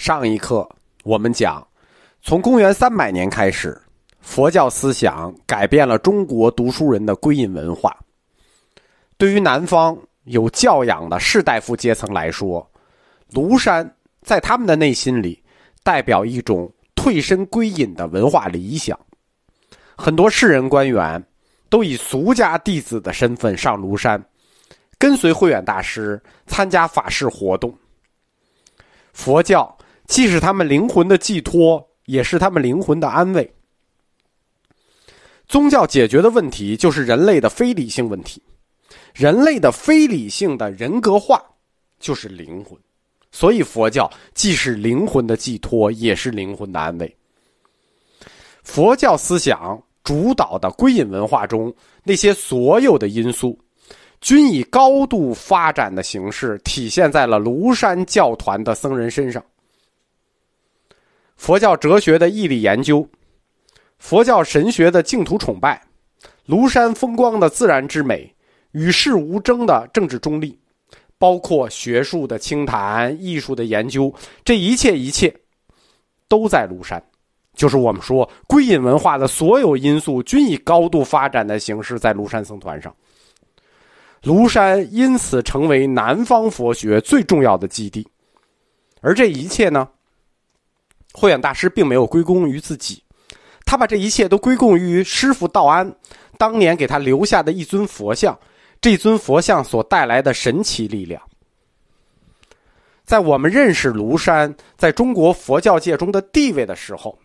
上一课我们讲，从公元三百年开始，佛教思想改变了中国读书人的归隐文化。对于南方有教养的士大夫阶层来说，庐山在他们的内心里代表一种退身归隐的文化理想。很多士人官员都以俗家弟子的身份上庐山，跟随慧远大师参加法事活动。佛教。既是他们灵魂的寄托，也是他们灵魂的安慰。宗教解决的问题就是人类的非理性问题，人类的非理性的人格化就是灵魂，所以佛教既是灵魂的寄托，也是灵魂的安慰。佛教思想主导的归隐文化中，那些所有的因素，均以高度发展的形式体现在了庐山教团的僧人身上。佛教哲学的义理研究，佛教神学的净土崇拜，庐山风光的自然之美，与世无争的政治中立，包括学术的清谈、艺术的研究，这一切一切，都在庐山。就是我们说归隐文化的所有因素，均以高度发展的形式在庐山僧团上。庐山因此成为南方佛学最重要的基地，而这一切呢？慧远大师并没有归功于自己，他把这一切都归功于师傅道安当年给他留下的一尊佛像，这尊佛像所带来的神奇力量。在我们认识庐山在中国佛教界中的地位的时候，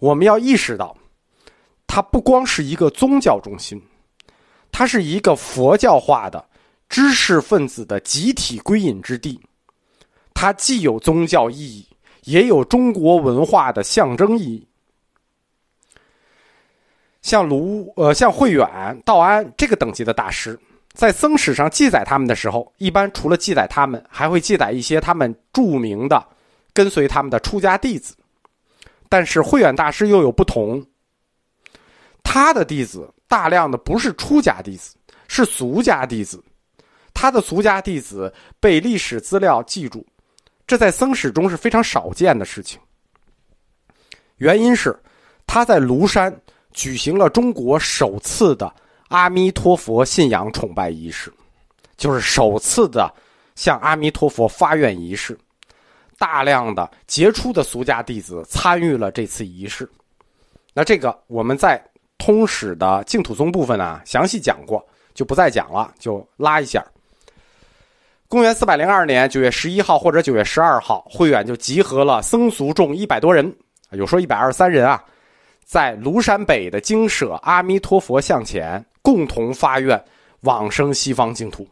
我们要意识到，它不光是一个宗教中心，它是一个佛教化的知识分子的集体归隐之地，它既有宗教意义。也有中国文化的象征意义，像卢呃，像慧远、道安这个等级的大师，在僧史上记载他们的时候，一般除了记载他们，还会记载一些他们著名的跟随他们的出家弟子。但是慧远大师又有不同，他的弟子大量的不是出家弟子，是俗家弟子，他的俗家弟子被历史资料记住。这在僧史中是非常少见的事情。原因是他在庐山举行了中国首次的阿弥陀佛信仰崇拜仪式，就是首次的向阿弥陀佛发愿仪式。大量的杰出的俗家弟子参与了这次仪式。那这个我们在通史的净土宗部分呢详细讲过，就不再讲了，就拉一下。公元四百零二年九月十一号或者九月十二号，慧远就集合了僧俗众一百多人，有说一百二十三人啊，在庐山北的精舍阿弥陀佛像前共同发愿往生西方净土。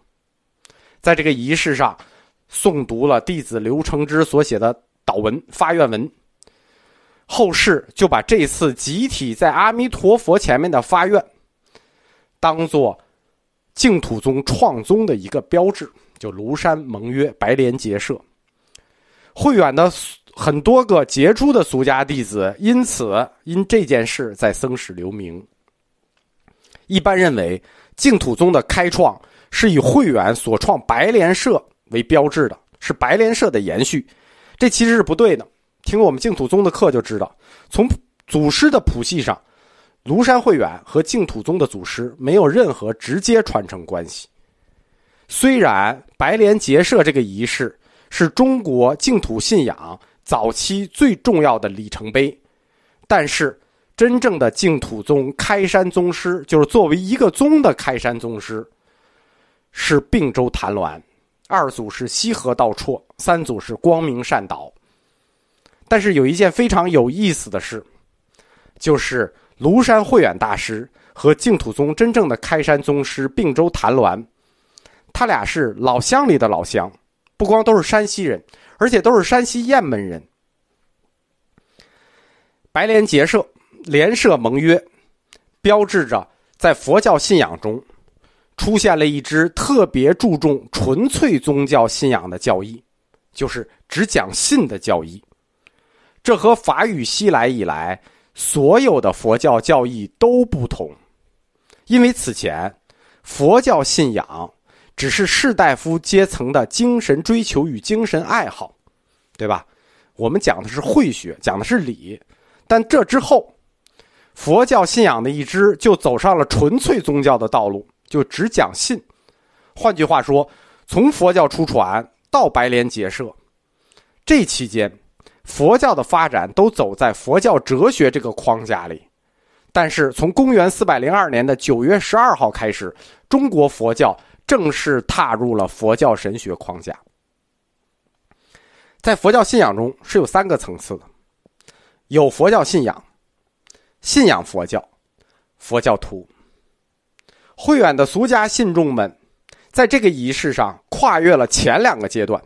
在这个仪式上，诵读了弟子刘承之所写的祷文发愿文。后世就把这次集体在阿弥陀佛前面的发愿，当做净土宗创宗的一个标志。就庐山盟约白莲结社，慧远的很多个杰出的俗家弟子，因此因这件事在僧史留名。一般认为净土宗的开创是以慧远所创白莲社为标志的，是白莲社的延续，这其实是不对的。听我们净土宗的课就知道，从祖师的谱系上，庐山慧远和净土宗的祖师没有任何直接传承关系。虽然白莲结社这个仪式是中国净土信仰早期最重要的里程碑，但是真正的净土宗开山宗师，就是作为一个宗的开山宗师，是并州昙鸾，二祖是西河道绰，三祖是光明善导。但是有一件非常有意思的事，就是庐山慧远大师和净土宗真正的开山宗师并州昙鸾。他俩是老乡里的老乡，不光都是山西人，而且都是山西雁门人。白莲结社，联社盟约，标志着在佛教信仰中出现了一支特别注重纯粹宗教信仰的教义，就是只讲信的教义。这和法语西来以来所有的佛教教义都不同，因为此前佛教信仰。只是士大夫阶层的精神追求与精神爱好，对吧？我们讲的是慧学，讲的是理。但这之后，佛教信仰的一支就走上了纯粹宗教的道路，就只讲信。换句话说，从佛教出传到白莲结社，这期间，佛教的发展都走在佛教哲学这个框架里。但是，从公元四百零二年的九月十二号开始，中国佛教正式踏入了佛教神学框架。在佛教信仰中是有三个层次的。有佛教信仰，信仰佛教，佛教徒。慧远的俗家信众们，在这个仪式上跨越了前两个阶段，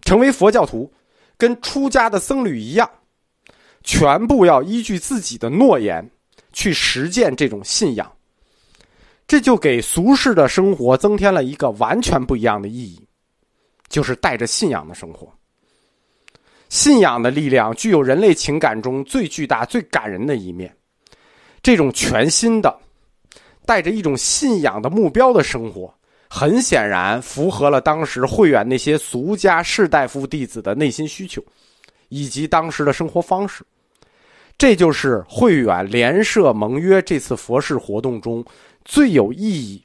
成为佛教徒，跟出家的僧侣一样，全部要依据自己的诺言去实践这种信仰。这就给俗世的生活增添了一个完全不一样的意义，就是带着信仰的生活。信仰的力量具有人类情感中最巨大、最感人的一面。这种全新的、带着一种信仰的目标的生活，很显然符合了当时慧远那些俗家士大夫弟子的内心需求，以及当时的生活方式。这就是慧远联社盟约这次佛事活动中最有意义、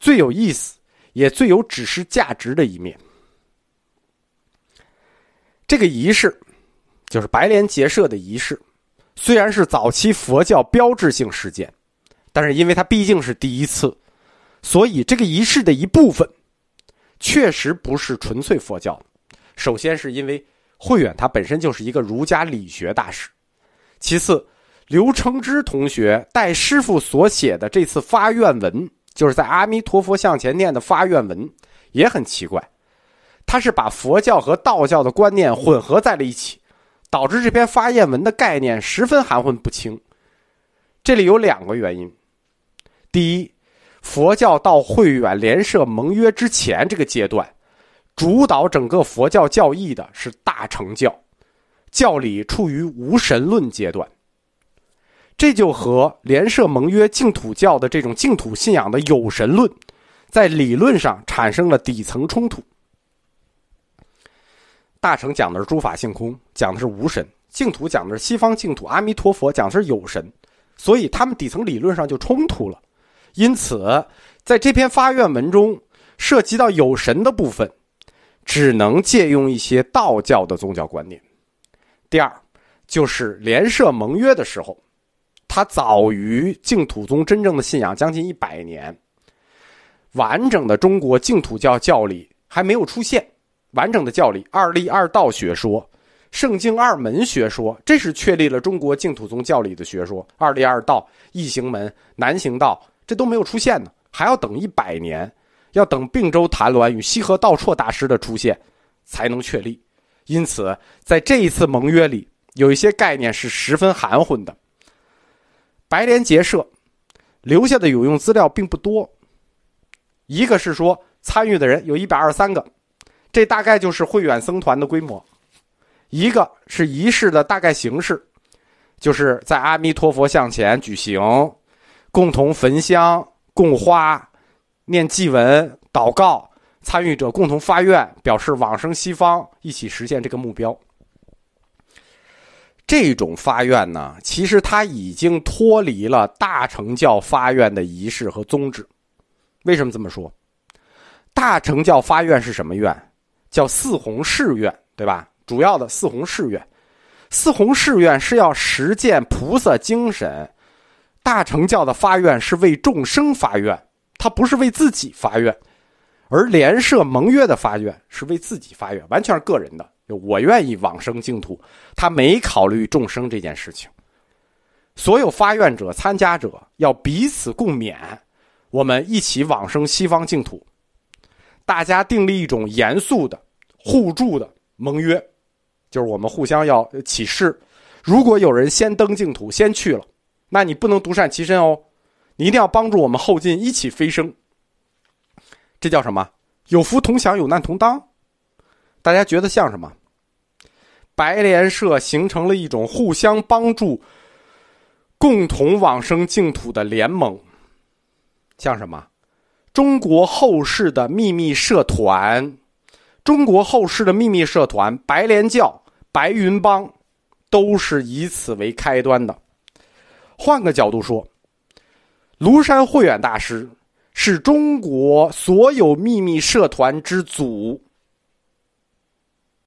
最有意思，也最有指示价值的一面。这个仪式，就是白莲结社的仪式，虽然是早期佛教标志性事件，但是因为它毕竟是第一次，所以这个仪式的一部分，确实不是纯粹佛教。首先是因为慧远他本身就是一个儒家理学大师，其次，刘承之同学代师傅所写的这次发愿文，就是在阿弥陀佛像前念的发愿文，也很奇怪。他是把佛教和道教的观念混合在了一起，导致这篇发愿文的概念十分含混不清。这里有两个原因：第一，佛教到慧远联社盟约之前这个阶段，主导整个佛教教义的是大乘教，教理处于无神论阶段，这就和联社盟约净土教的这种净土信仰的有神论，在理论上产生了底层冲突。大乘讲的是诸法性空，讲的是无神；净土讲的是西方净土，阿弥陀佛讲的是有神，所以他们底层理论上就冲突了。因此，在这篇发愿文中涉及到有神的部分，只能借用一些道教的宗教观念。第二，就是联社盟约的时候，它早于净土宗真正的信仰将近一百年，完整的中国净土教教理还没有出现。完整的教理，二立二道学说，圣经二门学说，这是确立了中国净土宗教理的学说。二立二道、异行门、南行道，这都没有出现呢，还要等一百年，要等并州谭鸾与西河道绰大师的出现，才能确立。因此，在这一次盟约里，有一些概念是十分含混的。白莲结社留下的有用资料并不多，一个是说参与的人有一百二十三个。这大概就是慧远僧团的规模，一个是仪式的大概形式，就是在阿弥陀佛像前举行，共同焚香、供花、念祭文、祷告，参与者共同发愿，表示往生西方，一起实现这个目标。这种发愿呢，其实它已经脱离了大乘教发愿的仪式和宗旨。为什么这么说？大乘教发愿是什么愿？叫四弘誓愿，对吧？主要的四弘誓愿，四弘誓愿是要实践菩萨精神。大乘教的发愿是为众生发愿，他不是为自己发愿；而联社盟约的发愿是为自己发愿，完全是个人的。我愿意往生净土，他没考虑众生这件事情。所有发愿者、参加者要彼此共勉，我们一起往生西方净土。大家订立一种严肃的互助的盟约，就是我们互相要起誓：如果有人先登净土、先去了，那你不能独善其身哦，你一定要帮助我们后进，一起飞升。这叫什么？有福同享，有难同当。大家觉得像什么？白莲社形成了一种互相帮助、共同往生净土的联盟，像什么？中国后世的秘密社团，中国后世的秘密社团白莲教白云帮，都是以此为开端的。换个角度说，庐山慧远大师是中国所有秘密社团之祖。